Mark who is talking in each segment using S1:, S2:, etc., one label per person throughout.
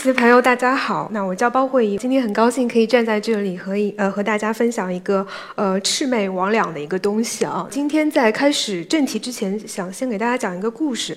S1: 一起的朋友，大家好。那我叫包慧怡，今天很高兴可以站在这里和一呃和大家分享一个呃魑魅魍魉的一个东西啊。今天在开始正题之前，想先给大家讲一个故事。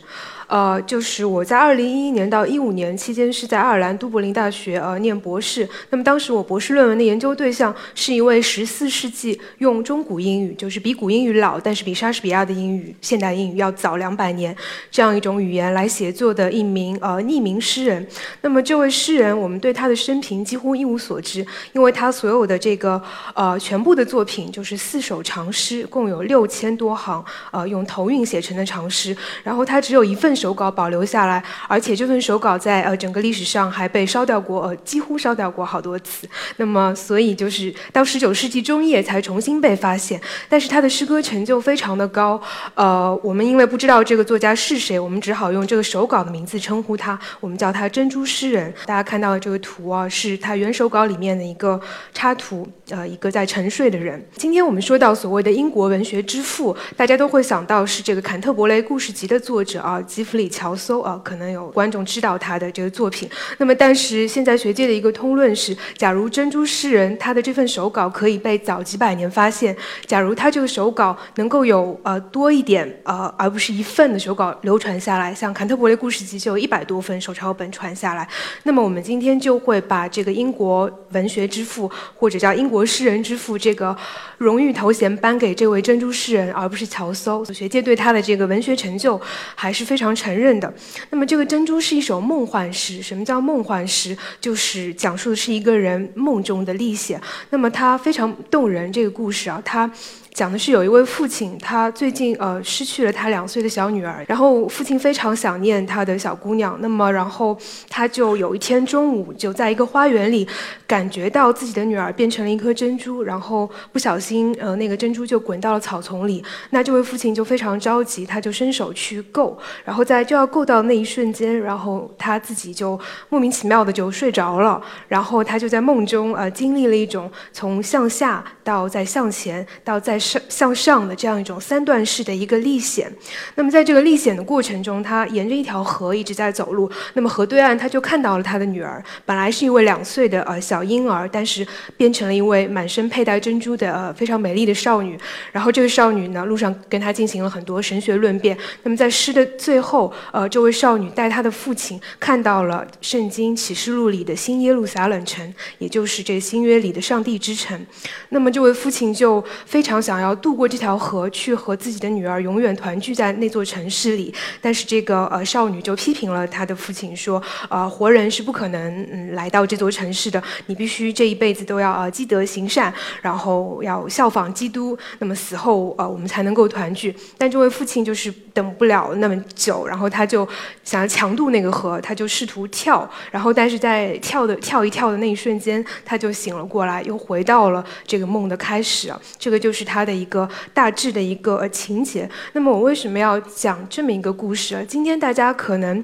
S1: 呃，就是我在二零一一年到一五年期间是在爱尔兰都柏林大学呃念博士。那么当时我博士论文的研究对象是一位十四世纪用中古英语，就是比古英语老，但是比莎士比亚的英语现代英语要早两百年这样一种语言来写作的一名呃匿名诗人。那么这位诗人，我们对他的生平几乎一无所知，因为他所有的这个呃全部的作品就是四首长诗，共有六千多行，呃用头韵写成的长诗。然后他只有一份。手稿保留下来，而且这份手稿在呃整个历史上还被烧掉过，呃几乎烧掉过好多次。那么，所以就是到十九世纪中叶才重新被发现。但是他的诗歌成就非常的高，呃，我们因为不知道这个作家是谁，我们只好用这个手稿的名字称呼他，我们叫他珍珠诗人。大家看到的这个图啊，是他原手稿里面的一个插图，呃，一个在沉睡的人。今天我们说到所谓的英国文学之父，大家都会想到是这个坎特伯雷故事集的作者啊。吉弗里·乔叟啊，可能有观众知道他的这个作品。那么，但是现在学界的一个通论是：假如珍珠诗人他的这份手稿可以被早几百年发现，假如他这个手稿能够有呃多一点呃，而不是一份的手稿流传下来，像坎特伯雷故事集就有一百多份手抄本传下来，那么我们今天就会把这个英国文学之父或者叫英国诗人之父这个荣誉头衔颁给这位珍珠诗人，而不是乔叟。学界对他的这个文学成就还是非常承认。的，那么这个珍珠是一首梦幻诗。什么叫梦幻诗？就是讲述的是一个人梦中的历险。那么他非常动人。这个故事啊，他。讲的是有一位父亲，他最近呃失去了他两岁的小女儿，然后父亲非常想念他的小姑娘，那么然后他就有一天中午就在一个花园里，感觉到自己的女儿变成了一颗珍珠，然后不小心呃那个珍珠就滚到了草丛里，那这位父亲就非常着急，他就伸手去够，然后在就要够到那一瞬间，然后他自己就莫名其妙的就睡着了，然后他就在梦中呃经历了一种从向下到再向前到再。向上的这样一种三段式的一个历险，那么在这个历险的过程中，他沿着一条河一直在走路。那么河对岸，他就看到了他的女儿，本来是一位两岁的呃小婴儿，但是变成了一位满身佩戴珍珠的呃非常美丽的少女。然后这个少女呢，路上跟他进行了很多神学论辩。那么在诗的最后，呃，这位少女带她的父亲看到了圣经启示录里的新耶路撒冷城，也就是这新约里的上帝之城。那么这位父亲就非常想。想要渡过这条河，去和自己的女儿永远团聚在那座城市里，但是这个呃少女就批评了她的父亲，说呃活人是不可能嗯来到这座城市的，你必须这一辈子都要呃积德行善，然后要效仿基督，那么死后呃我们才能够团聚。但这位父亲就是等不了那么久，然后他就想要强渡那个河，他就试图跳，然后但是在跳的跳一跳的那一瞬间，他就醒了过来，又回到了这个梦的开始，这个就是他。的一个大致的一个情节。那么我为什么要讲这么一个故事？今天大家可能。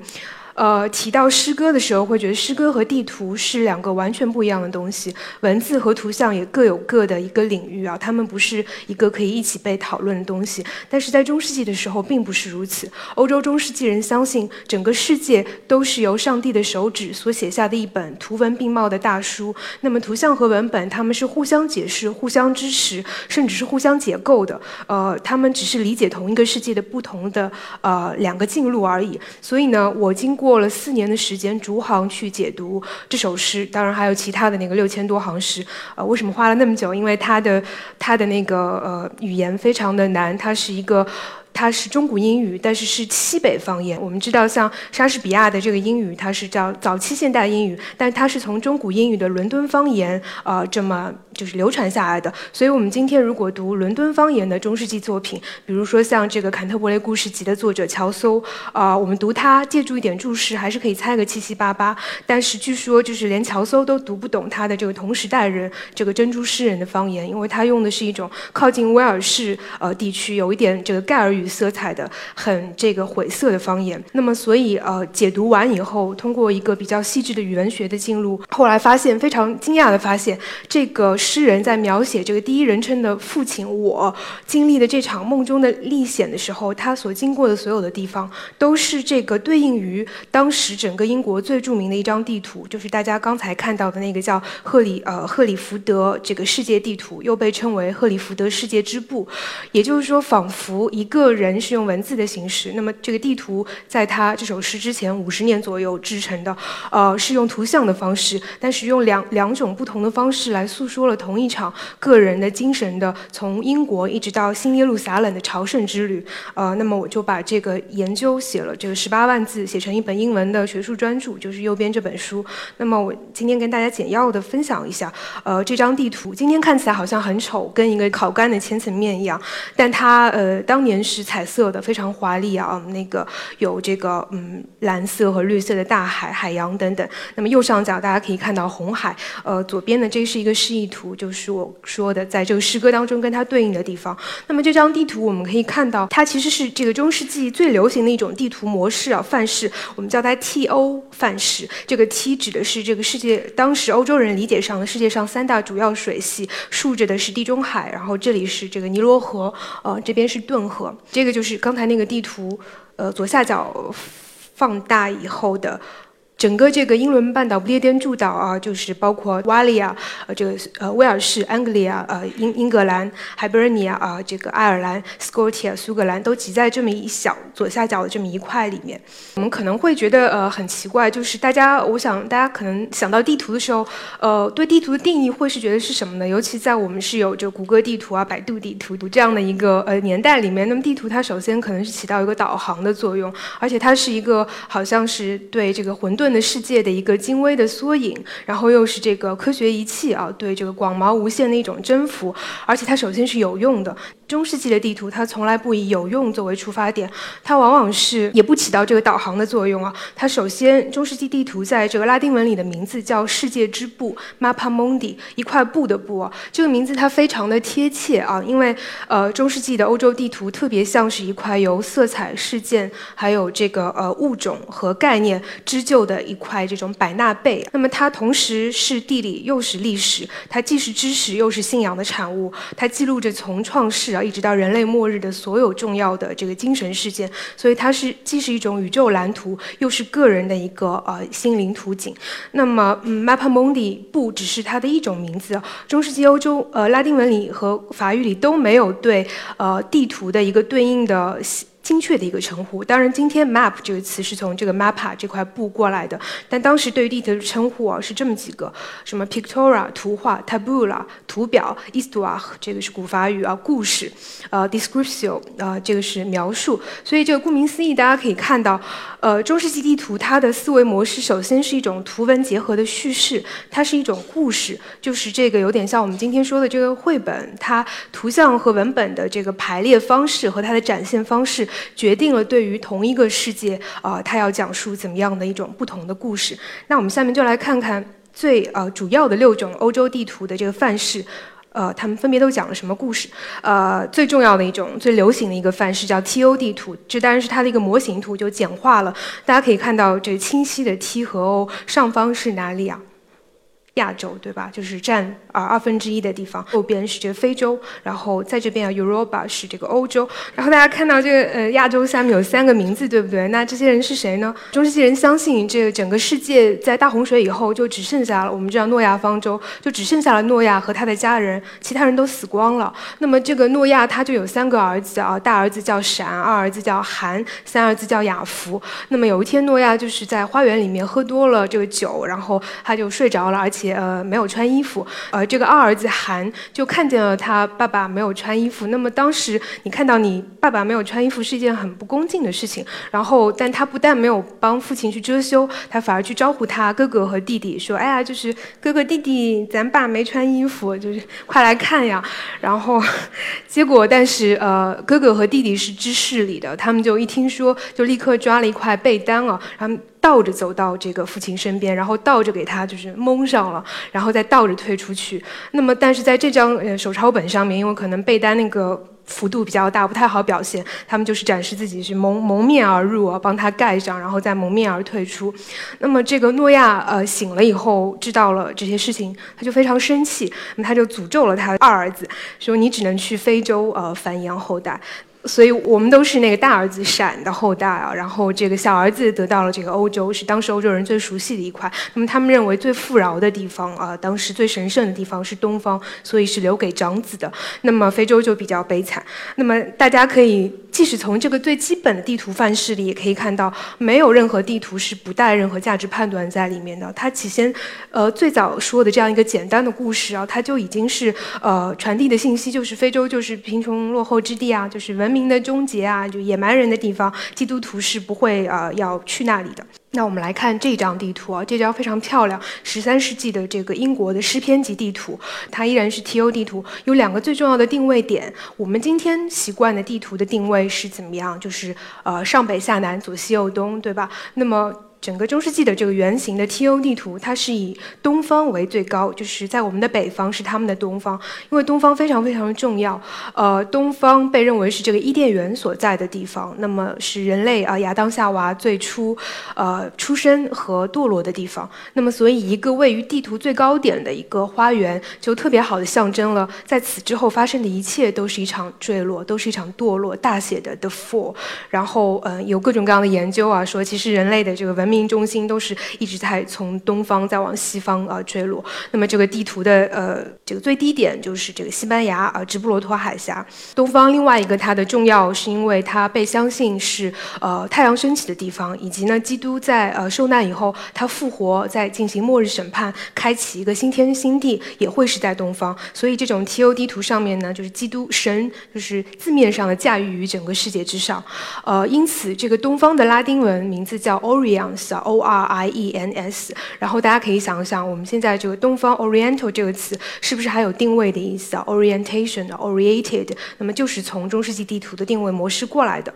S1: 呃，提到诗歌的时候，会觉得诗歌和地图是两个完全不一样的东西，文字和图像也各有各的一个领域啊，他们不是一个可以一起被讨论的东西。但是在中世纪的时候，并不是如此。欧洲中世纪人相信，整个世界都是由上帝的手指所写下的一本图文并茂的大书。那么，图像和文本，他们是互相解释、互相支持，甚至是互相解构的。呃，他们只是理解同一个世界的不同的呃两个进路而已。所以呢，我经过。过了四年的时间，逐行去解读这首诗，当然还有其他的那个六千多行诗。呃，为什么花了那么久？因为它的它的那个呃语言非常的难，它是一个。它是中古英语，但是是西北方言。我们知道，像莎士比亚的这个英语，它是叫早期现代英语，但它是从中古英语的伦敦方言，呃，这么就是流传下来的。所以，我们今天如果读伦敦方言的中世纪作品，比如说像这个《坎特伯雷故事集》的作者乔叟，啊，我们读它，借助一点注释，还是可以猜个七七八八。但是据说，就是连乔叟都读不懂他的这个同时代人这个珍珠诗人的方言，因为他用的是一种靠近威尔士呃地区有一点这个盖尔语。色彩的、很这个晦涩的方言。那么，所以呃，解读完以后，通过一个比较细致的语文学的进入，后来发现非常惊讶的发现，这个诗人在描写这个第一人称的父亲我经历的这场梦中的历险的时候，他所经过的所有的地方，都是这个对应于当时整个英国最著名的一张地图，就是大家刚才看到的那个叫赫里呃赫里福德这个世界地图，又被称为赫里福德世界之布。也就是说，仿佛一个人是用文字的形式，那么这个地图在他这首诗之前五十年左右制成的，呃，是用图像的方式，但是用两两种不同的方式来诉说了同一场个人的精神的从英国一直到新耶路撒冷的朝圣之旅。呃，那么我就把这个研究写了这个十八万字，写成一本英文的学术专著，就是右边这本书。那么我今天跟大家简要的分享一下，呃，这张地图今天看起来好像很丑，跟一个烤干的千层面一样。但它呃当年是是彩色的，非常华丽啊，那个有这个嗯蓝色和绿色的大海、海洋等等。那么右上角大家可以看到红海，呃左边的这是一个示意图，就是我说的在这个诗歌当中跟它对应的地方。那么这张地图我们可以看到，它其实是这个中世纪最流行的一种地图模式啊范式，我们叫它 T-O 范式。这个 T 指的是这个世界当时欧洲人理解上的世界上三大主要水系，竖着的是地中海，然后这里是这个尼罗河。呃，这边是顿河，这个就是刚才那个地图，呃，左下角放大以后的。整个这个英伦半岛不列颠诸岛啊，就是包括瓦利亚，呃，这个呃威尔士、安格利亚、呃英英格兰、海伯尼亚啊，这个爱尔兰、斯科特、苏格兰都挤在这么一小左下角的这么一块里面。我们可能会觉得呃很奇怪，就是大家，我想大家可能想到地图的时候，呃，对地图的定义会是觉得是什么呢？尤其在我们是有着谷歌地图啊、百度地图这样的一个呃年代里面，那么地图它首先可能是起到一个导航的作用，而且它是一个好像是对这个混沌。的世界的一个精微的缩影，然后又是这个科学仪器啊，对这个广袤无限的一种征服，而且它首先是有用的。中世纪的地图，它从来不以有用作为出发点，它往往是也不起到这个导航的作用啊。它首先，中世纪地图在这个拉丁文里的名字叫世界之布 ”（mapa mundi），一块布的布啊。这个名字它非常的贴切啊，因为呃，中世纪的欧洲地图特别像是一块由色彩、事件，还有这个呃物种和概念织就的一块这种百纳贝。那么它同时是地理又是历史，它既是知识又是信仰的产物，它记录着从创世啊。一直到人类末日的所有重要的这个精神事件，所以它是既是一种宇宙蓝图，又是个人的一个呃心灵图景。那么嗯，Mappa Mundi 不只是它的一种名字，中世纪欧洲呃拉丁文里和法语里都没有对呃地图的一个对应的。精确的一个称呼，当然今天 map 这个词是从这个 mapa 这块布过来的，但当时对于地图的称呼啊是这么几个，什么 pictura 图画，tabula 图表，histoire 这个是古法语啊故事，呃 description（ 啊这个是描述，所以这个顾名思义，大家可以看到，呃中世纪地图它的思维模式首先是一种图文结合的叙事，它是一种故事，就是这个有点像我们今天说的这个绘本，它图像和文本的这个排列方式和它的展现方式。决定了对于同一个世界，啊，它要讲述怎么样的一种不同的故事。那我们下面就来看看最呃主要的六种欧洲地图的这个范式，呃，他们分别都讲了什么故事？呃，最重要的一种、最流行的一个范式叫 T-O 地图，这当然是它的一个模型图，就简化了。大家可以看到这清晰的 T 和 O，上方是哪里啊？亚洲对吧？就是占啊二分之一的地方。右边是这个非洲，然后在这边啊，Europa 是这个欧洲。然后大家看到这个呃亚洲下面有三个名字，对不对？那这些人是谁呢？中世纪人相信，这个整个世界在大洪水以后就只剩下了我们知道诺亚方舟，就只剩下了诺亚和他的家人，其他人都死光了。那么这个诺亚他就有三个儿子啊，大儿子叫闪，二儿子叫韩，三儿子叫雅福。那么有一天诺亚就是在花园里面喝多了这个酒，然后他就睡着了，而且。呃，没有穿衣服。呃，这个二儿子韩就看见了他爸爸没有穿衣服。那么当时你看到你爸爸没有穿衣服是一件很不恭敬的事情。然后，但他不但没有帮父亲去遮羞，他反而去招呼他哥哥和弟弟，说：“哎呀，就是哥哥弟弟，咱爸没穿衣服，就是快来看呀。”然后，结果但是呃，哥哥和弟弟是知事里的，他们就一听说，就立刻抓了一块被单啊，然后。倒着走到这个父亲身边，然后倒着给他就是蒙上了，然后再倒着退出去。那么，但是在这张呃手抄本上面，因为可能被单那个。幅度比较大，不太好表现。他们就是展示自己是蒙蒙面而入啊，帮他盖上，然后再蒙面而退出。那么这个诺亚呃醒了以后，知道了这些事情，他就非常生气，那么他就诅咒了他二儿子，说你只能去非洲呃繁衍后代。所以我们都是那个大儿子闪的后代啊，然后这个小儿子得到了这个欧洲，是当时欧洲人最熟悉的一块。那么他们认为最富饶的地方啊，当时最神圣的地方是东方，所以是留给长子的。那么非洲就比较悲惨。那么大家可以，即使从这个最基本的地图范式里，也可以看到，没有任何地图是不带任何价值判断在里面的。它起先，呃，最早说的这样一个简单的故事啊，它就已经是呃传递的信息，就是非洲就是贫穷落后之地啊，就是文。文明的终结啊，就野蛮人的地方，基督徒是不会呃要去那里的。那我们来看这张地图啊，这张非常漂亮，十三世纪的这个英国的诗篇级地图，它依然是 TO 地图，有两个最重要的定位点。我们今天习惯的地图的定位是怎么样？就是呃上北下南，左西右东，对吧？那么。整个中世纪的这个圆形的 TO 地图，它是以东方为最高，就是在我们的北方是他们的东方，因为东方非常非常的重要。呃，东方被认为是这个伊甸园所在的地方，那么是人类啊亚当夏娃最初呃出生和堕落的地方。那么所以一个位于地图最高点的一个花园，就特别好的象征了在此之后发生的一切都是一场坠落，都是一场堕落，大写的 The Fall。然后嗯，有各种各样的研究啊，说其实人类的这个文明中心都是一直在从东方再往西方啊坠落。那么这个地图的呃这个最低点就是这个西班牙啊直布罗陀海峡。东方另外一个它的重要是因为它被相信是呃太阳升起的地方，以及呢基督在呃受难以后他复活，在进行末日审判，开启一个新天新地也会是在东方。所以这种 TO 地图上面呢就是基督神就是字面上的驾驭于整个世界之上。呃因此这个东方的拉丁文名字叫 Orion。O R I E N S，然后大家可以想想，我们现在这个东方 Oriental 这个词是不是还有定位的意思啊？Orientation，oriented，那么就是从中世纪地图的定位模式过来的。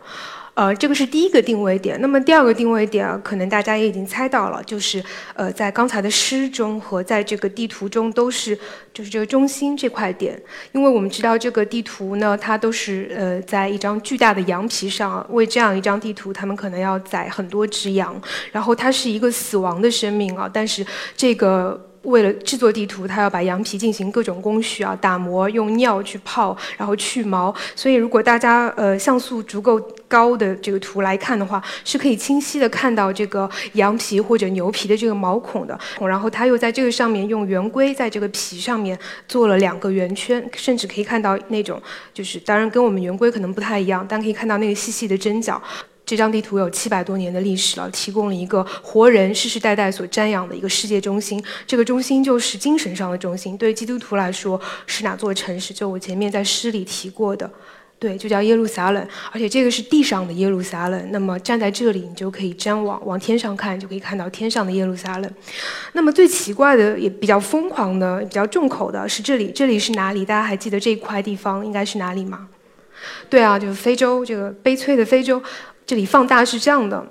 S1: 呃，这个是第一个定位点。那么第二个定位点，可能大家也已经猜到了，就是呃，在刚才的诗中和在这个地图中都是，就是这个中心这块点。因为我们知道这个地图呢，它都是呃，在一张巨大的羊皮上，为这样一张地图，他们可能要宰很多只羊，然后它是一个死亡的生命啊，但是这个。为了制作地图，他要把羊皮进行各种工序啊，打磨，用尿去泡，然后去毛。所以，如果大家呃像素足够高的这个图来看的话，是可以清晰的看到这个羊皮或者牛皮的这个毛孔的。然后他又在这个上面用圆规在这个皮上面做了两个圆圈，甚至可以看到那种就是，当然跟我们圆规可能不太一样，但可以看到那个细细的针脚。这张地图有七百多年的历史了，提供了一个活人世世代代所瞻仰的一个世界中心。这个中心就是精神上的中心。对基督徒来说，是哪座城市？就我前面在诗里提过的，对，就叫耶路撒冷。而且这个是地上的耶路撒冷。那么站在这里，你就可以瞻望，往天上看，就可以看到天上的耶路撒冷。那么最奇怪的，也比较疯狂的，比较重口的是这里。这里是哪里？大家还记得这一块地方应该是哪里吗？对啊，就是非洲，这个悲催的非洲。这里放大是这样的。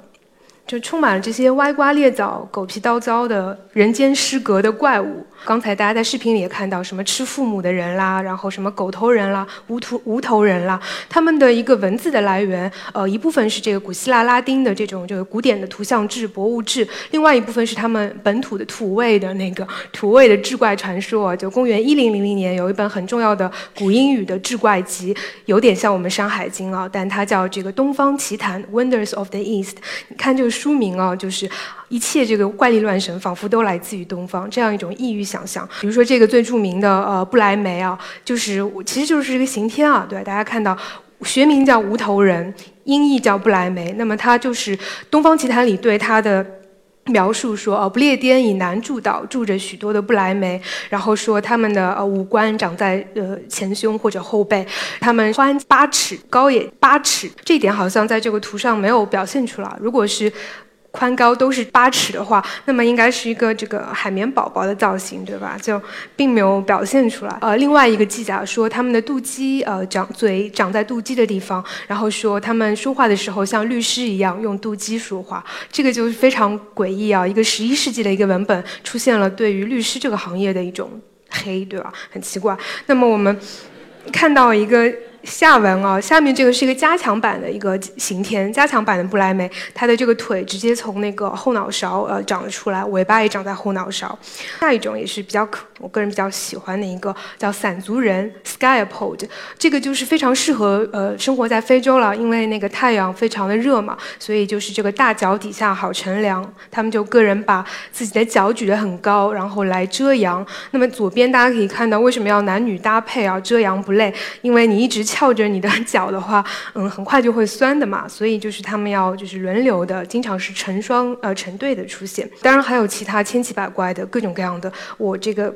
S1: 就充满了这些歪瓜裂枣、狗皮刀糟的人间失格的怪物。刚才大家在视频里也看到，什么吃父母的人啦，然后什么狗头人啦、无头无头人啦，他们的一个文字的来源，呃，一部分是这个古希腊拉丁的这种就是古典的图像志、博物志，另外一部分是他们本土的土味的那个土味的志怪传说。就公元一零零零年有一本很重要的古英语的志怪集，有点像我们《山海经》啊，但它叫这个《东方奇谭》（Wonders of the East）。你看就。书名啊，就是一切这个怪力乱神，仿佛都来自于东方，这样一种异域想象。比如说这个最著名的呃不来梅啊，就是其实就是一个刑天啊，对，大家看到学名叫无头人，音译叫不来梅。那么它就是《东方奇谭》里对它的。描述说，哦，不列颠以南诸岛住着许多的不来梅，然后说他们的呃五官长在呃前胸或者后背，他们宽八尺，高也八尺，这一点好像在这个图上没有表现出来。如果是。宽高都是八尺的话，那么应该是一个这个海绵宝宝的造型，对吧？就并没有表现出来。呃，另外一个记载说，他们的肚脐呃长嘴长在肚脐的地方，然后说他们说话的时候像律师一样用肚脐说话，这个就是非常诡异啊！一个十一世纪的一个文本出现了对于律师这个行业的一种黑，对吧？很奇怪。那么我们看到一个。下文啊，下面这个是一个加强版的一个刑天，加强版的布莱梅，他的这个腿直接从那个后脑勺呃长了出来，尾巴也长在后脑勺。下一种也是比较可，我个人比较喜欢的一个叫散足人 （skyapod），这个就是非常适合呃生活在非洲了，因为那个太阳非常的热嘛，所以就是这个大脚底下好乘凉，他们就个人把自己的脚举得很高，然后来遮阳。那么左边大家可以看到，为什么要男女搭配啊？遮阳不累，因为你一直翘着你的脚的话，嗯，很快就会酸的嘛。所以就是他们要就是轮流的，经常是成双呃成对的出现。当然还有其他千奇百怪的各种各样的，我这个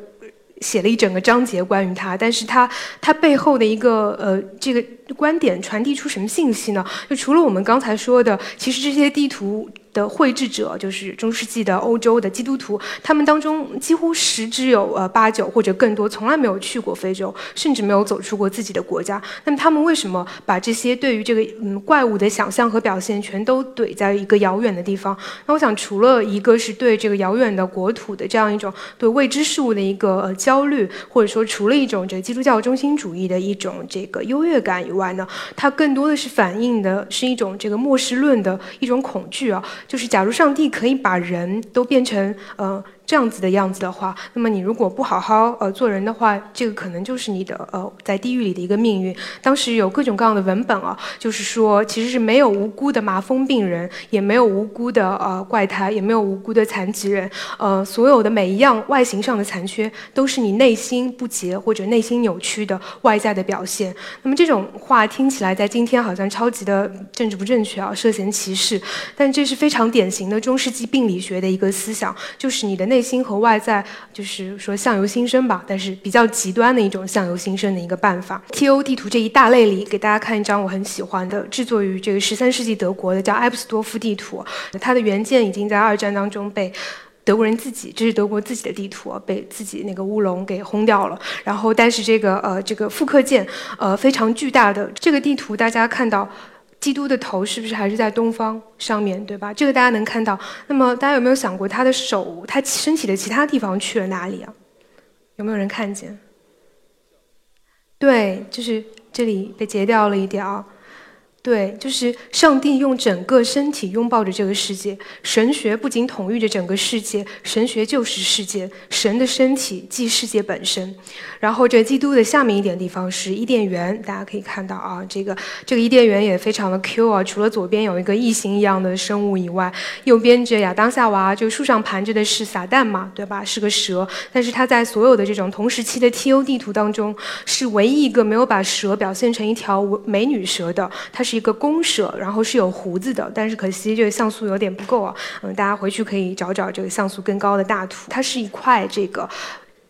S1: 写了一整个章节关于它。但是它它背后的一个呃这个观点传递出什么信息呢？就除了我们刚才说的，其实这些地图。的绘制者就是中世纪的欧洲的基督徒，他们当中几乎十之有呃八九或者更多从来没有去过非洲，甚至没有走出过自己的国家。那么他们为什么把这些对于这个嗯怪物的想象和表现全都怼在一个遥远的地方？那我想，除了一个是对这个遥远的国土的这样一种对未知事物的一个呃焦虑，或者说除了一种这个基督教中心主义的一种这个优越感以外呢，它更多的是反映的是一种这个末世论的一种恐惧啊。就是，假如上帝可以把人都变成，呃。这样子的样子的话，那么你如果不好好呃做人的话，这个可能就是你的呃在地狱里的一个命运。当时有各种各样的文本啊，就是说其实是没有无辜的麻风病人，也没有无辜的呃怪胎，也没有无辜的残疾人，呃所有的每一样外形上的残缺，都是你内心不洁或者内心扭曲的外在的表现。那么这种话听起来在今天好像超级的政治不正确啊，涉嫌歧视，但这是非常典型的中世纪病理学的一个思想，就是你的内。内心和外在，就是说相由心生吧，但是比较极端的一种相由心生的一个办法。T.O. 地图这一大类里，给大家看一张我很喜欢的，制作于这个十三世纪德国的，叫埃布斯多夫地图。它的原件已经在二战当中被德国人自己，这是德国自己的地图，被自己那个乌龙给轰掉了。然后，但是这个呃这个复刻件，呃非常巨大的这个地图，大家看到。基督的头是不是还是在东方上面对吧？这个大家能看到。那么大家有没有想过，他的手，他身体的其他地方去了哪里啊？有没有人看见？对，就是这里被截掉了一点啊。对，就是上帝用整个身体拥抱着这个世界。神学不仅统御着整个世界，神学就是世界。神的身体即世界本身。然后这基督的下面一点地方是伊甸园，大家可以看到啊，这个这个伊甸园也非常的 Q 啊。除了左边有一个异形一样的生物以外，右边这亚当夏娃就树上盘着的是撒旦嘛，对吧？是个蛇。但是它在所有的这种同时期的 T.O 地图当中，是唯一一个没有把蛇表现成一条美女蛇的。它是。一个公社，然后是有胡子的，但是可惜这个像素有点不够啊。嗯，大家回去可以找找这个像素更高的大图。它是一块这个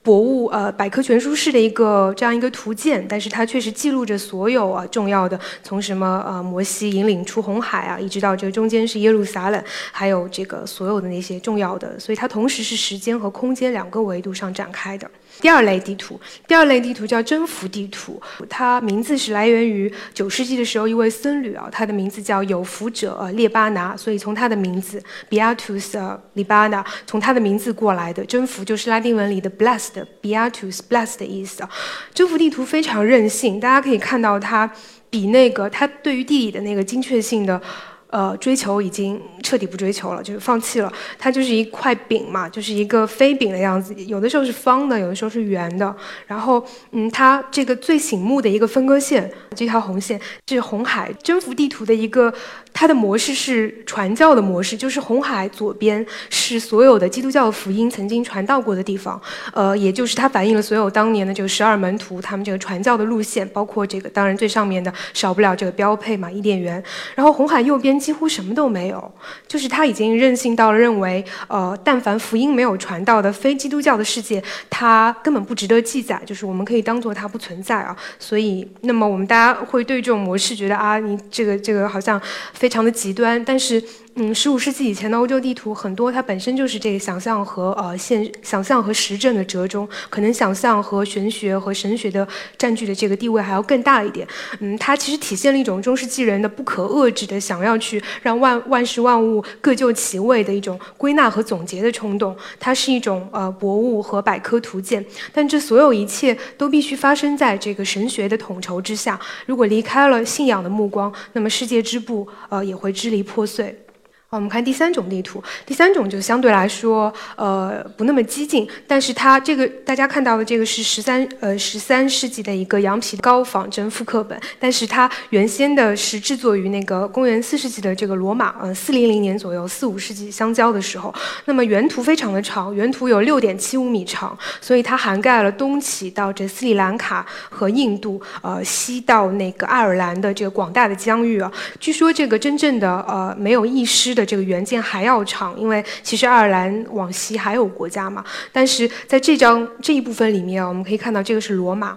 S1: 博物呃百科全书式的一个这样一个图鉴，但是它确实记录着所有啊重要的，从什么呃摩西引领出红海啊，一直到这个中间是耶路撒冷，还有这个所有的那些重要的，所以它同时是时间和空间两个维度上展开的。第二类地图，第二类地图叫征服地图，它名字是来源于九世纪的时候一位僧侣啊，他的名字叫有福者呃列巴拿，所以从他的名字 Beatus Libana，从他的名字过来的。征服就是拉丁文里的 blessed beatus blessed 的意思啊。征服地图非常任性，大家可以看到它比那个它对于地理的那个精确性的。呃，追求已经彻底不追求了，就是放弃了。它就是一块饼嘛，就是一个飞饼的样子，有的时候是方的，有的时候是圆的。然后，嗯，它这个最醒目的一个分割线，这条红线是红海征服地图的一个。它的模式是传教的模式，就是红海左边是所有的基督教福音曾经传到过的地方，呃，也就是它反映了所有当年的这个十二门徒他们这个传教的路线，包括这个当然最上面的少不了这个标配嘛，伊甸园。然后红海右边几乎什么都没有，就是他已经任性到了认为，呃，但凡福音没有传到的非基督教的世界，它根本不值得记载，就是我们可以当做它不存在啊。所以，那么我们大家会对这种模式觉得啊，你这个这个好像非。非常的极端，但是嗯，十五世纪以前的欧洲地图很多，它本身就是这个想象和呃现想象和实证的折中，可能想象和玄学和神学的占据的这个地位还要更大一点。嗯，它其实体现了一种中世纪人的不可遏制的想要去让万万事万物各就其位的一种归纳和总结的冲动。它是一种呃博物和百科图鉴，但这所有一切都必须发生在这个神学的统筹之下。如果离开了信仰的目光，那么世界之步呃也会支离破碎。我们看第三种地图，第三种就相对来说，呃，不那么激进，但是它这个大家看到的这个是十三呃十三世纪的一个羊皮高仿真复刻本，但是它原先的是制作于那个公元四世纪的这个罗马，呃，四零零年左右，四五世纪相交的时候，那么原图非常的长，原图有六点七五米长，所以它涵盖了东起到这斯里兰卡和印度，呃，西到那个爱尔兰的这个广大的疆域啊，据说这个真正的呃没有遗失。的这个原件还要长，因为其实爱尔兰往西还有国家嘛。但是在这张这一部分里面，我们可以看到这个是罗马。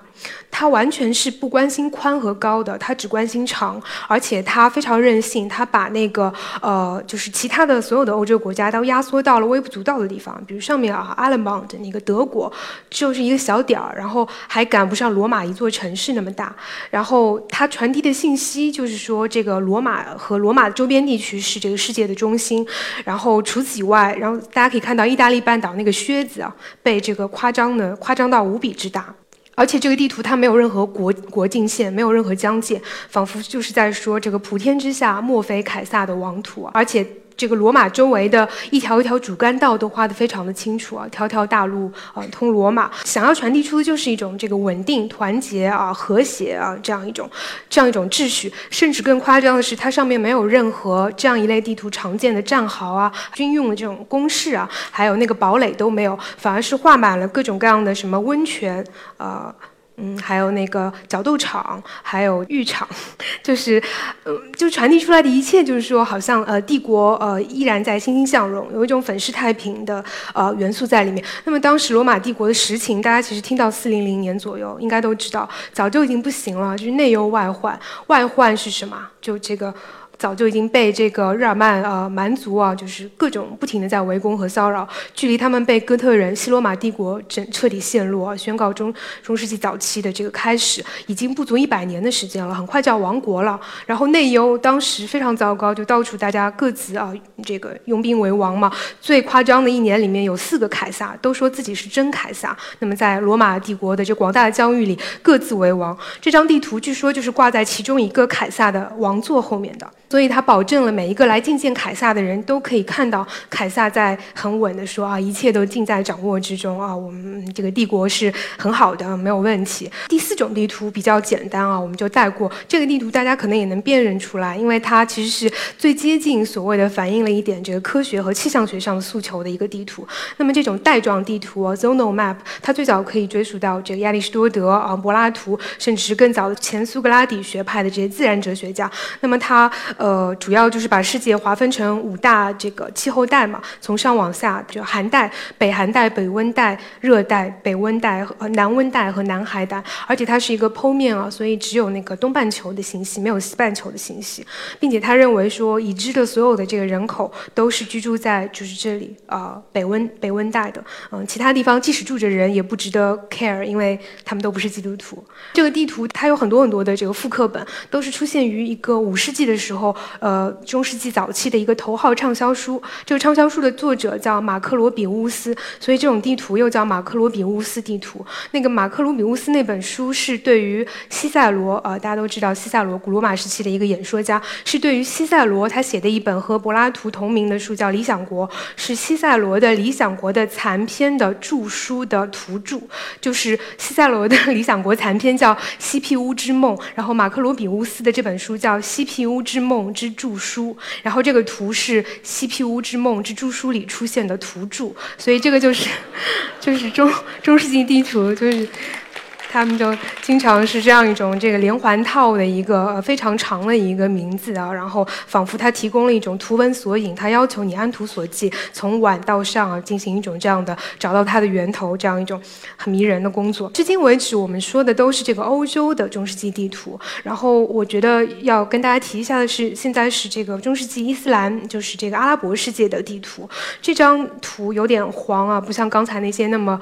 S1: 他完全是不关心宽和高的，他只关心长，而且他非常任性，他把那个呃，就是其他的所有的欧洲国家都压缩到了微不足道的地方，比如上面啊，阿勒邦的那个德国就是一个小点儿，然后还赶不上罗马一座城市那么大。然后他传递的信息就是说，这个罗马和罗马周边地区是这个世界的中心。然后除此以外，然后大家可以看到意大利半岛那个靴子啊，被这个夸张的夸张到无比之大。而且这个地图它没有任何国国境线，没有任何疆界，仿佛就是在说这个普天之下莫非凯撒的王土！而且。这个罗马周围的一条一条主干道都画得非常的清楚啊，条条大路啊通罗马，想要传递出的就是一种这个稳定、团结啊、和谐啊这样一种这样一种秩序。甚至更夸张的是，它上面没有任何这样一类地图常见的战壕啊、军用的这种工事啊，还有那个堡垒都没有，反而是画满了各种各样的什么温泉啊。嗯，还有那个角斗场，还有浴场，就是，嗯，就传递出来的一切，就是说，好像呃，帝国呃依然在欣欣向荣，有一种粉饰太平的呃元素在里面。那么当时罗马帝国的实情，大家其实听到四零零年左右，应该都知道，早就已经不行了，就是内忧外患。外患是什么？就这个。早就已经被这个日耳曼呃蛮族啊，就是各种不停的在围攻和骚扰。距离他们被哥特人、西罗马帝国整彻底陷落啊，宣告中中世纪早期的这个开始，已经不足一百年的时间了，很快就要亡国了。然后内忧当时非常糟糕，就到处大家各自啊这个拥兵为王嘛。最夸张的一年里面有四个凯撒，都说自己是真凯撒。那么在罗马帝国的这广大的疆域里各自为王。这张地图据说就是挂在其中一个凯撒的王座后面的。所以他保证了每一个来觐见凯撒的人都可以看到凯撒在很稳的说啊，一切都尽在掌握之中啊，我们这个帝国是很好的，没有问题。第四种地图比较简单啊，我们就带过。这个地图大家可能也能辨认出来，因为它其实是最接近所谓的反映了一点这个科学和气象学上的诉求的一个地图。那么这种带状地图啊，zonal map，它最早可以追溯到这个亚里士多德啊、柏拉图，甚至是更早的前苏格拉底学派的这些自然哲学家。那么它呃，主要就是把世界划分成五大这个气候带嘛，从上往下，就寒带、北寒带、北温带、热带、北温带和南温带和南海带，而且它是一个剖面啊，所以只有那个东半球的信息，没有西半球的信息，并且他认为说，已知的所有的这个人口都是居住在就是这里啊，北温北温带的，嗯，其他地方即使住着人也不值得 care，因为他们都不是基督徒。这个地图它有很多很多的这个复刻本，都是出现于一个五世纪的时候。呃，中世纪早期的一个头号畅销书，这个畅销书的作者叫马克罗比乌斯，所以这种地图又叫马克罗比乌斯地图。那个马克罗比乌斯那本书是对于西塞罗，呃，大家都知道西塞罗古罗马时期的一个演说家，是对于西塞罗他写的一本和柏拉图同名的书，叫《理想国》，是西塞罗的《理想国》的残篇的著书的图注，就是西塞罗的《理想国》残篇叫《西皮乌之梦》，然后马克罗比乌斯的这本书叫《西皮乌之梦。梦之》。著书，然后这个图是《西皮屋之梦之著书》里出现的图注，所以这个就是，就是中中世纪地图，就是他们就经常是这样一种这个连环套的一个非常长的一个名字啊，然后仿佛它提供了一种图文索引，它要求你按图索骥，从晚到上啊进行一种这样的找到它的源头，这样一种很迷人的工作。至今为止，我们说的都是这个欧洲的中世纪地图，然后我觉得要跟大家提一下的是，现在是这个中世纪伊斯兰，就是这个阿拉伯世界的地图。这张图有点黄啊，不像刚才那些那么。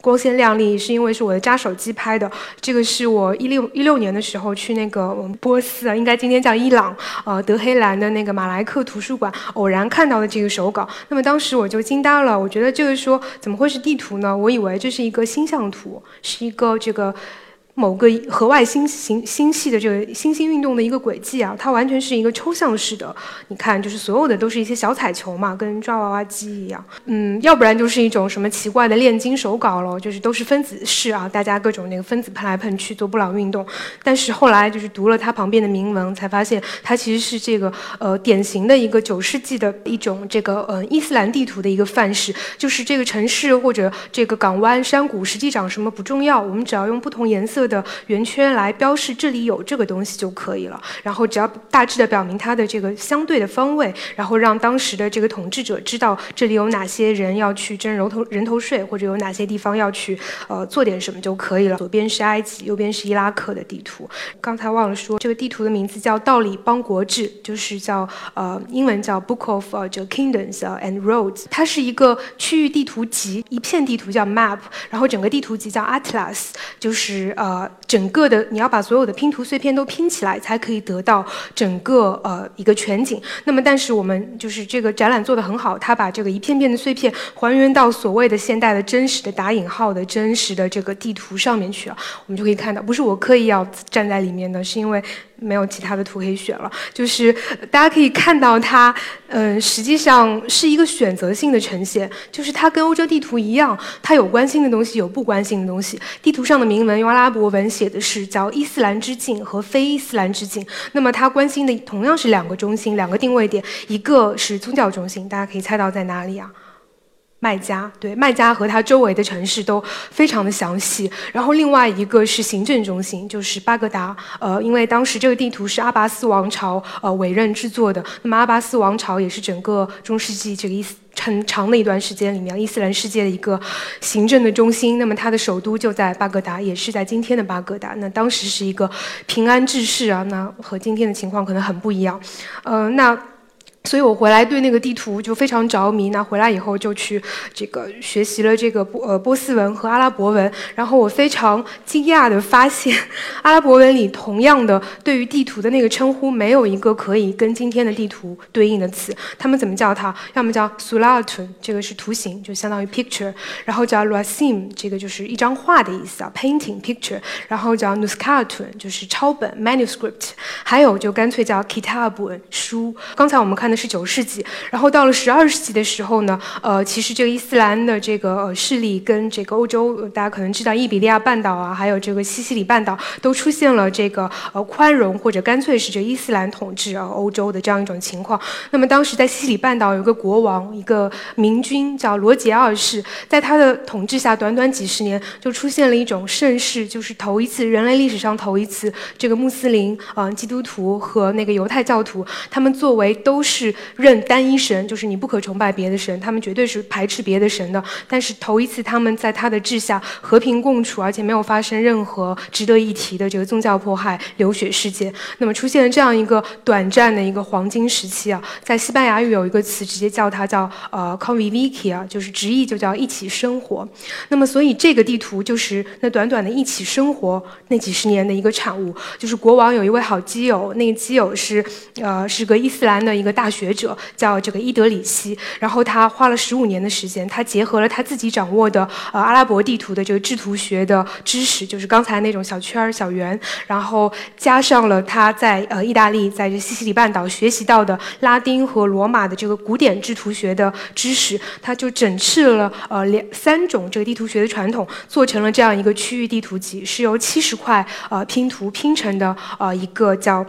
S1: 光鲜亮丽是因为是我的扎手机拍的。这个是我一六一六年的时候去那个波斯啊，应该今天叫伊朗，呃，德黑兰的那个马来克图书馆偶然看到的这个手稿。那么当时我就惊呆了，我觉得这个说怎么会是地图呢？我以为这是一个星象图，是一个这个。某个河外星星星系的这个星星运动的一个轨迹啊，它完全是一个抽象式的。你看，就是所有的都是一些小彩球嘛，跟抓娃娃机一样。嗯，要不然就是一种什么奇怪的炼金手稿了，就是都是分子式啊，大家各种那个分子喷来喷去做布朗运动。但是后来就是读了它旁边的铭文，才发现它其实是这个呃典型的一个九世纪的一种这个呃伊斯兰地图的一个范式，就是这个城市或者这个港湾山谷实际长什么不重要，我们只要用不同颜色。的圆圈来标示这里有这个东西就可以了，然后只要大致的表明它的这个相对的方位，然后让当时的这个统治者知道这里有哪些人要去征人头人头税，或者有哪些地方要去呃做点什么就可以了。左边是埃及，右边是伊拉克的地图。刚才忘了说，这个地图的名字叫《道理邦国志》，就是叫呃英文叫 Book of the Kingdoms and Roads。它是一个区域地图集，一片地图叫 Map，然后整个地图集叫 Atlas，就是呃。呃整个的你要把所有的拼图碎片都拼起来，才可以得到整个呃一个全景。那么，但是我们就是这个展览做得很好，它把这个一片片的碎片还原到所谓的现代的真实的打引号的真实的这个地图上面去了。我们就可以看到，不是我刻意要站在里面的，是因为。没有其他的图可以选了，就是大家可以看到它，嗯，实际上是一个选择性的呈现，就是它跟欧洲地图一样，它有关心的东西，有不关心的东西。地图上的铭文用阿拉伯文写的是叫伊斯兰之境和非伊斯兰之境，那么它关心的同样是两个中心，两个定位点，一个是宗教中心，大家可以猜到在哪里啊？麦加对麦加和它周围的城市都非常的详细，然后另外一个是行政中心，就是巴格达。呃，因为当时这个地图是阿拔斯王朝呃委任制作的，那么阿拔斯王朝也是整个中世纪这个伊斯很长的一段时间里面伊斯兰世界的一个行政的中心。那么它的首都就在巴格达，也是在今天的巴格达。那当时是一个平安治世啊，那和今天的情况可能很不一样。嗯，那。所以我回来对那个地图就非常着迷。那回来以后就去这个学习了这个波呃波斯文和阿拉伯文。然后我非常惊讶的发现，阿拉伯文里同样的对于地图的那个称呼没有一个可以跟今天的地图对应的词。他们怎么叫它？要么叫 sulatun，这个是图形，就相当于 picture。然后叫 rasim，这个就是一张画的意思啊，painting picture。然后叫 nuskatun，就是抄本 manuscript。还有就干脆叫 kitabun，书。刚才我们看的。是九世纪，然后到了十二世纪的时候呢，呃，其实这个伊斯兰的这个势力跟这个欧洲，大家可能知道，伊比利亚半岛啊，还有这个西西里半岛，都出现了这个呃宽容或者干脆是这伊斯兰统治啊欧洲的这样一种情况。那么当时在西西里半岛有个国王，一个明君叫罗杰二世，在他的统治下，短短几十年就出现了一种盛世，就是头一次人类历史上头一次，这个穆斯林啊基督徒和那个犹太教徒，他们作为都是。认单一神，就是你不可崇拜别的神，他们绝对是排斥别的神的。但是头一次，他们在他的治下和平共处，而且没有发生任何值得一提的这个宗教迫害、流血事件。那么出现了这样一个短暂的一个黄金时期啊，在西班牙语有一个词，直接叫它叫呃 convivir 啊，就是直译就叫一起生活。那么所以这个地图就是那短短的一起生活那几十年的一个产物。就是国王有一位好基友，那个基友是呃是个伊斯兰的一个大。学者叫这个伊德里希，然后他花了十五年的时间，他结合了他自己掌握的呃阿拉伯地图的这个制图学的知识，就是刚才那种小圈儿、小圆，然后加上了他在呃意大利在这西西里半岛学习到的拉丁和罗马的这个古典制图学的知识，他就整治了呃两三种这个地图学的传统，做成了这样一个区域地图集，是由七十块呃拼图拼成的呃一个叫。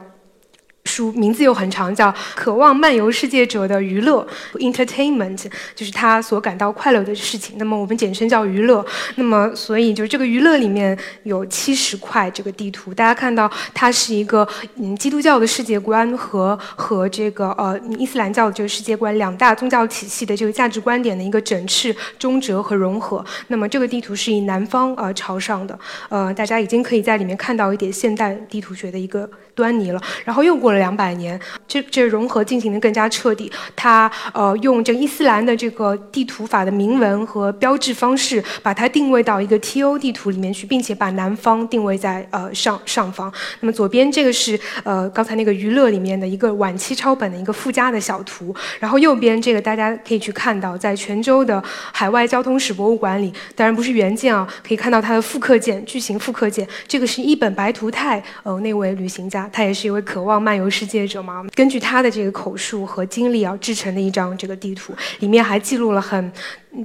S1: 书名字又很长，叫《渴望漫游世界者的娱乐》（Entertainment），就是他所感到快乐的事情。那么我们简称叫娱乐。那么所以就是这个娱乐里面有七十块这个地图，大家看到它是一个嗯基督教的世界观和和这个呃伊斯兰教的这个世界观两大宗教体系的这个价值观点的一个整饬、中折和融合。那么这个地图是以南方呃朝上的，呃大家已经可以在里面看到一点现代地图学的一个端倪了。然后又过过了。两百年，这这融合进行的更加彻底。他呃用这个伊斯兰的这个地图法的铭文和标志方式，把它定位到一个 TO 地图里面去，并且把南方定位在呃上上方。那么左边这个是呃刚才那个娱乐里面的一个晚期抄本的一个附加的小图。然后右边这个大家可以去看到，在泉州的海外交通史博物馆里，当然不是原件啊，可以看到它的复刻件，巨型复刻件。这个是一本白图泰，呃那位旅行家，他也是一位渴望漫游。世界者嘛，根据他的这个口述和经历啊，制成的一张这个地图，里面还记录了很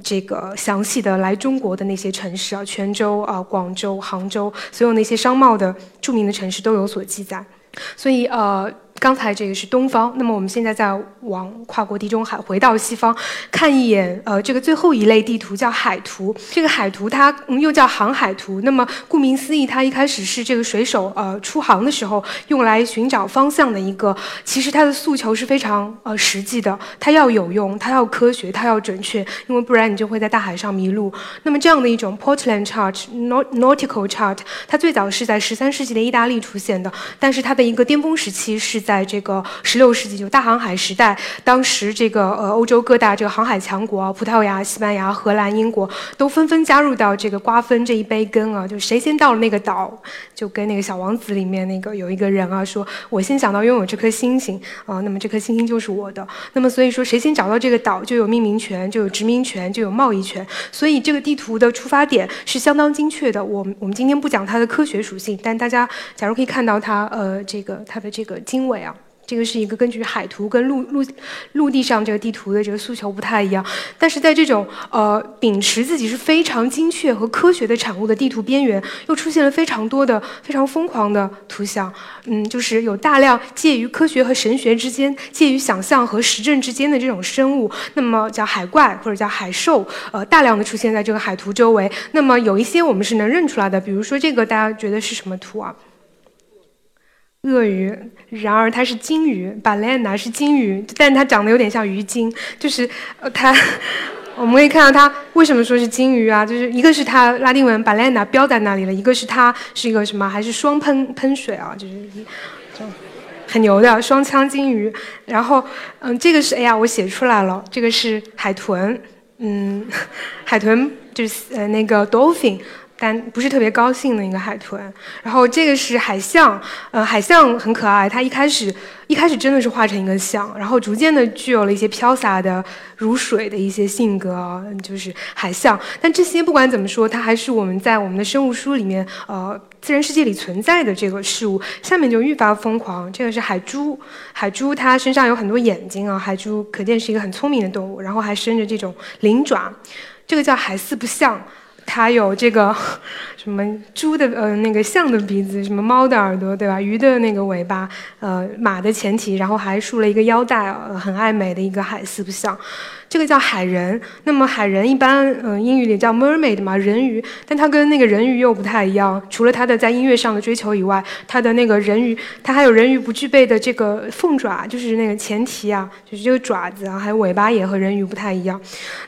S1: 这个详细的来中国的那些城市啊，泉州啊、广州、杭州，所有那些商贸的著名的城市都有所记载，所以呃。刚才这个是东方，那么我们现在再往跨过地中海，回到西方，看一眼，呃，这个最后一类地图叫海图。这个海图它又叫航海图。那么顾名思义，它一开始是这个水手呃出航的时候用来寻找方向的一个。其实它的诉求是非常呃实际的，它要有用，它要科学，它要准确，因为不然你就会在大海上迷路。那么这样的一种 Portland chart，nautical chart，它最早是在十三世纪的意大利出现的，但是它的一个巅峰时期是。在在这个十六世纪，就大航海时代，当时这个呃欧洲各大这个航海强国，葡萄牙、西班牙、荷兰、英国，都纷纷加入到这个瓜分这一杯羹啊！就谁先到了那个岛，就跟那个小王子里面那个有一个人啊，说我先想到拥有这颗星星啊，那么这颗星星就是我的。那么所以说，谁先找到这个岛，就有命名权，就有殖民权，就有贸易权。所以这个地图的出发点是相当精确的。我我们今天不讲它的科学属性，但大家假如可以看到它呃这个它的这个经纬。这个是一个根据海图跟陆陆陆地上这个地图的这个诉求不太一样，但是在这种呃秉持自己是非常精确和科学的产物的地图边缘，又出现了非常多的非常疯狂的图像，嗯，就是有大量介于科学和神学之间，介于想象和实证之间的这种生物，那么叫海怪或者叫海兽，呃，大量的出现在这个海图周围。那么有一些我们是能认出来的，比如说这个，大家觉得是什么图啊？鳄鱼，然而它是鲸鱼，balena 是鲸鱼，但它长得有点像鱼精，就是呃它，我们可以看到它为什么说是鲸鱼啊？就是一个是它拉丁文 balena 标在那里了，一个是它是一个什么？还是双喷喷水啊？就是就很牛的双枪鲸鱼。然后嗯，这个是哎呀，我写出来了，这个是海豚，嗯，海豚就是呃那个 dolphin。但不是特别高兴的一个海豚，然后这个是海象，呃，海象很可爱，它一开始一开始真的是画成一个象，然后逐渐的具有了一些飘洒的如水的一些性格，就是海象。但这些不管怎么说，它还是我们在我们的生物书里面，呃，自然世界里存在的这个事物。下面就愈发疯狂，这个是海猪，海猪它身上有很多眼睛啊，海猪可见是一个很聪明的动物，然后还生着这种鳞爪，这个叫海四不像。它有这个 什么猪的呃那个象的鼻子，什么猫的耳朵，对吧？鱼的那个尾巴，呃马的前蹄，然后还竖了一个腰带，很爱美的一个海四不像。这个叫海人，那么海人一般，嗯，英语里叫 mermaid 嘛，人鱼，但它跟那个人鱼又不太一样。除了它的在音乐上的追求以外，它的那个人鱼，它还有人鱼不具备的这个凤爪，就是那个前蹄啊，就是这个爪子啊，还有尾巴也和人鱼不太一样。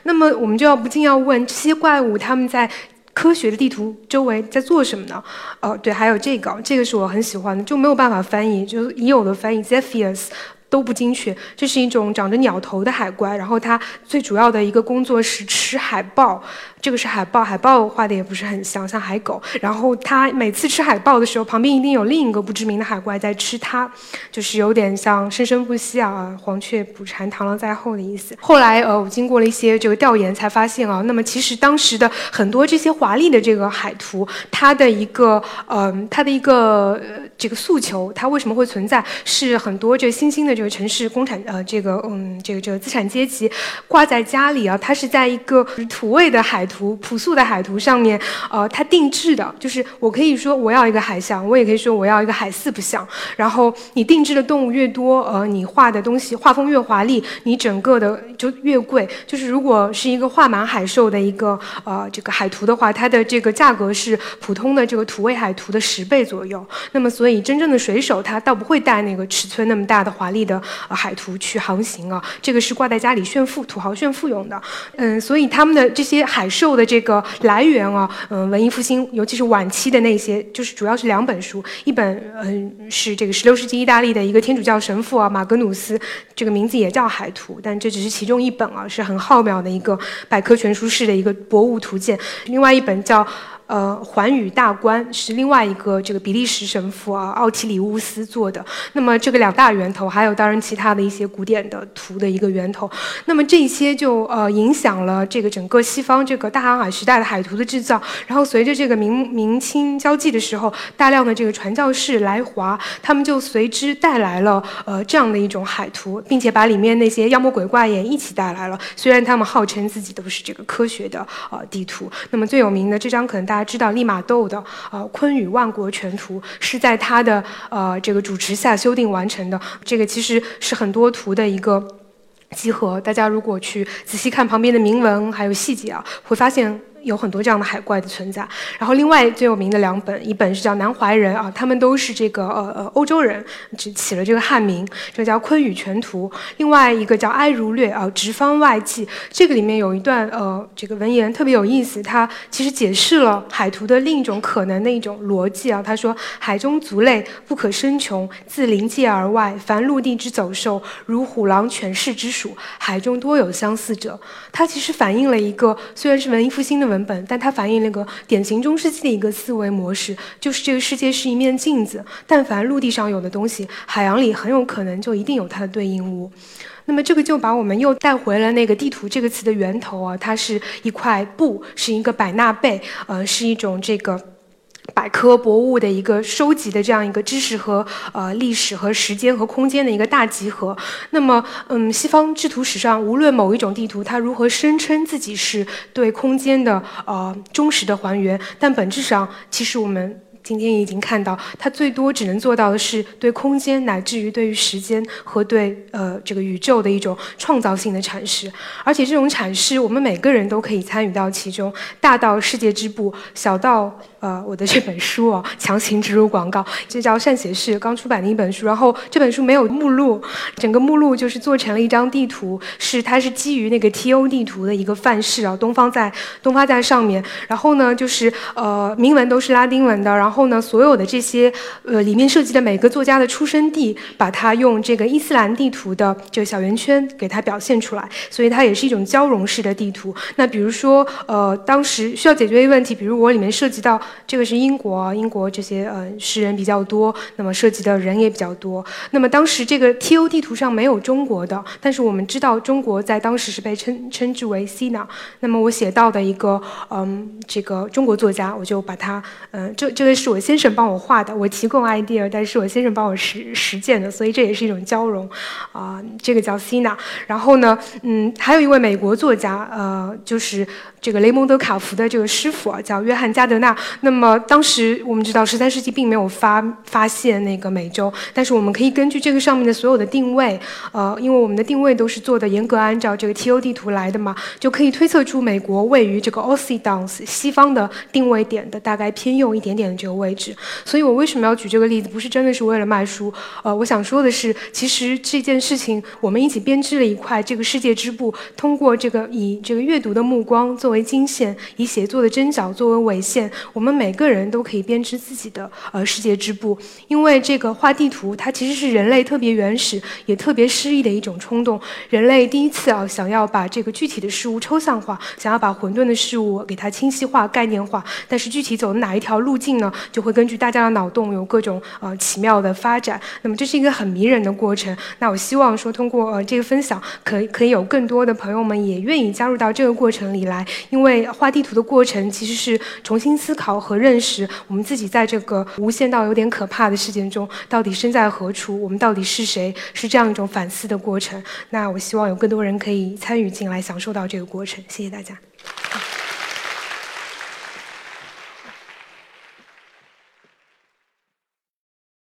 S1: 那么我们就要不禁要问，这些怪物它们在科学的地图周围在做什么呢？哦，对，还有这个，这个是我很喜欢的，就没有办法翻译，就是已有的翻译 Zephyrs。都不精确，这是一种长着鸟头的海怪，然后它最主要的一个工作是吃海豹，这个是海豹，海豹画的也不是很像，像海狗，然后它每次吃海豹的时候，旁边一定有另一个不知名的海怪在吃它，就是有点像生生不息啊，黄雀捕蝉，螳螂在后的意思。后来呃，我经过了一些这个调研，才发现啊，那么其实当时的很多这些华丽的这个海图，它的一个呃，它的一个。这个诉求，它为什么会存在？是很多这新兴的这个城市工产呃，这个嗯，这个这个资产阶级挂在家里啊，它是在一个土味的海图、朴素的海图上面，呃，它定制的，就是我可以说我要一个海象，我也可以说我要一个海四不像。然后你定制的动物越多，呃，你画的东西画风越华丽，你整个的就越贵。就是如果是一个画满海兽的一个呃这个海图的话，它的这个价格是普通的这个土味海图的十倍左右。那么所以真正的水手他倒不会带那个尺寸那么大的华丽的呃海图去航行啊，这个是挂在家里炫富土豪炫富用的。嗯，所以他们的这些海受的这个来源啊，嗯，文艺复兴尤其是晚期的那些，就是主要是两本书，一本嗯是这个十六世纪意大利的一个天主教神父啊马格努斯，这个名字也叫海图，但这只是其中一本啊，是很浩渺的一个百科全书式的一个博物图鉴。另外一本叫。呃，寰宇大观是另外一个这个比利时神父啊，奥提里乌斯做的。那么这个两大源头，还有当然其他的一些古典的图的一个源头。那么这些就呃影响了这个整个西方这个大航海时代的海图的制造。然后随着这个明明清交际的时候，大量的这个传教士来华，他们就随之带来了呃这样的一种海图，并且把里面那些妖魔鬼怪也一起带来了。虽然他们号称自己都是这个科学的呃地图。那么最有名的这张可能大。大家知道利玛窦的呃《坤舆万国全图》是在他的呃这个主持下修订完成的。这个其实是很多图的一个集合。大家如果去仔细看旁边的铭文还有细节啊，会发现。有很多这样的海怪的存在，然后另外最有名的两本，一本是叫《南怀仁》啊，他们都是这个呃呃欧洲人，只起了这个汉名，这叫《昆宇全图》。另外一个叫《哀如略》啊，《直方外记》，这个里面有一段呃这个文言特别有意思，它其实解释了海图的另一种可能的一种逻辑啊。他说：“海中族类不可生穷，自临界而外，凡陆地之走兽，如虎狼犬豕之属，海中多有相似者。”它其实反映了一个虽然是文艺复兴的文。本，但它反映那个典型中世纪的一个思维模式，就是这个世界是一面镜子，但凡陆地上有的东西，海洋里很有可能就一定有它的对应物。那么这个就把我们又带回了那个地图这个词的源头啊，它是一块布，是一个百纳贝，呃，是一种这个。百科博物的一个收集的这样一个知识和呃历史和时间和空间的一个大集合。那么，嗯，西方制图史上无论某一种地图它如何声称自己是对空间的呃忠实的还原，但本质上其实我们。今天已经看到，它最多只能做到的是对空间乃至于对于时间和对呃这个宇宙的一种创造性的阐释，而且这种阐释我们每个人都可以参与到其中，大到世界之部，小到呃我的这本书哦，强行植入广告，这叫善写士刚出版的一本书，然后这本书没有目录，整个目录就是做成了一张地图，是它是基于那个 T O 地图的一个范式啊，东方在东方在上面，然后呢就是呃铭文都是拉丁文的，然。后呢，所有的这些呃里面涉及的每个作家的出生地，把它用这个伊斯兰地图的这个小圆圈给它表现出来，所以它也是一种交融式的地图。那比如说呃，当时需要解决一个问题，比如我里面涉及到这个是英国，英国这些呃诗人比较多，那么涉及的人也比较多。那么当时这个 T O 地图上没有中国的，但是我们知道中国在当时是被称称之为 Sina。那么我写到的一个嗯这个中国作家，我就把它嗯这这个是。我先生帮我画的，我提供 idea，但是我先生帮我实实践的，所以这也是一种交融，啊，这个叫 Sina。然后呢，嗯，还有一位美国作家，呃，就是这个雷蒙德·卡福的这个师傅啊，叫约翰·加德纳。那么当时我们知道，十三世纪并没有发发现那个美洲，但是我们可以根据这个上面的所有的定位，呃，因为我们的定位都是做的严格按照这个 T O 地图来的嘛，就可以推测出美国位于这个 Occidence 西方的定位点的大概偏右一点点的这个。位置，所以我为什么要举这个例子？不是真的是为了卖书，呃，我想说的是，其实这件事情，我们一起编织了一块这个世界织布，通过这个以这个阅读的目光做作为经线，以写作的针脚作为纬线，我们每个人都可以编织自己的呃世界织布。因为这个画地图，它其实是人类特别原始也特别诗意的一种冲动。人类第一次啊，想要把这个具体的事物抽象化，想要把混沌的事物给它清晰化、概念化，但是具体走哪一条路径呢？就会根据大家的脑洞有各种呃奇妙的发展，那么这是一个很迷人的过程。那我希望说通过呃这个分享，可可以有更多的朋友们也愿意加入到这个过程里来，因为画地图的过程其实是重新思考和认识我们自己在这个无限到有点可怕的事件中到底身在何处，我们到底是谁，是这样一种反思的过程。那我希望有更多人可以参与进来，享受到这个过程。谢谢大家。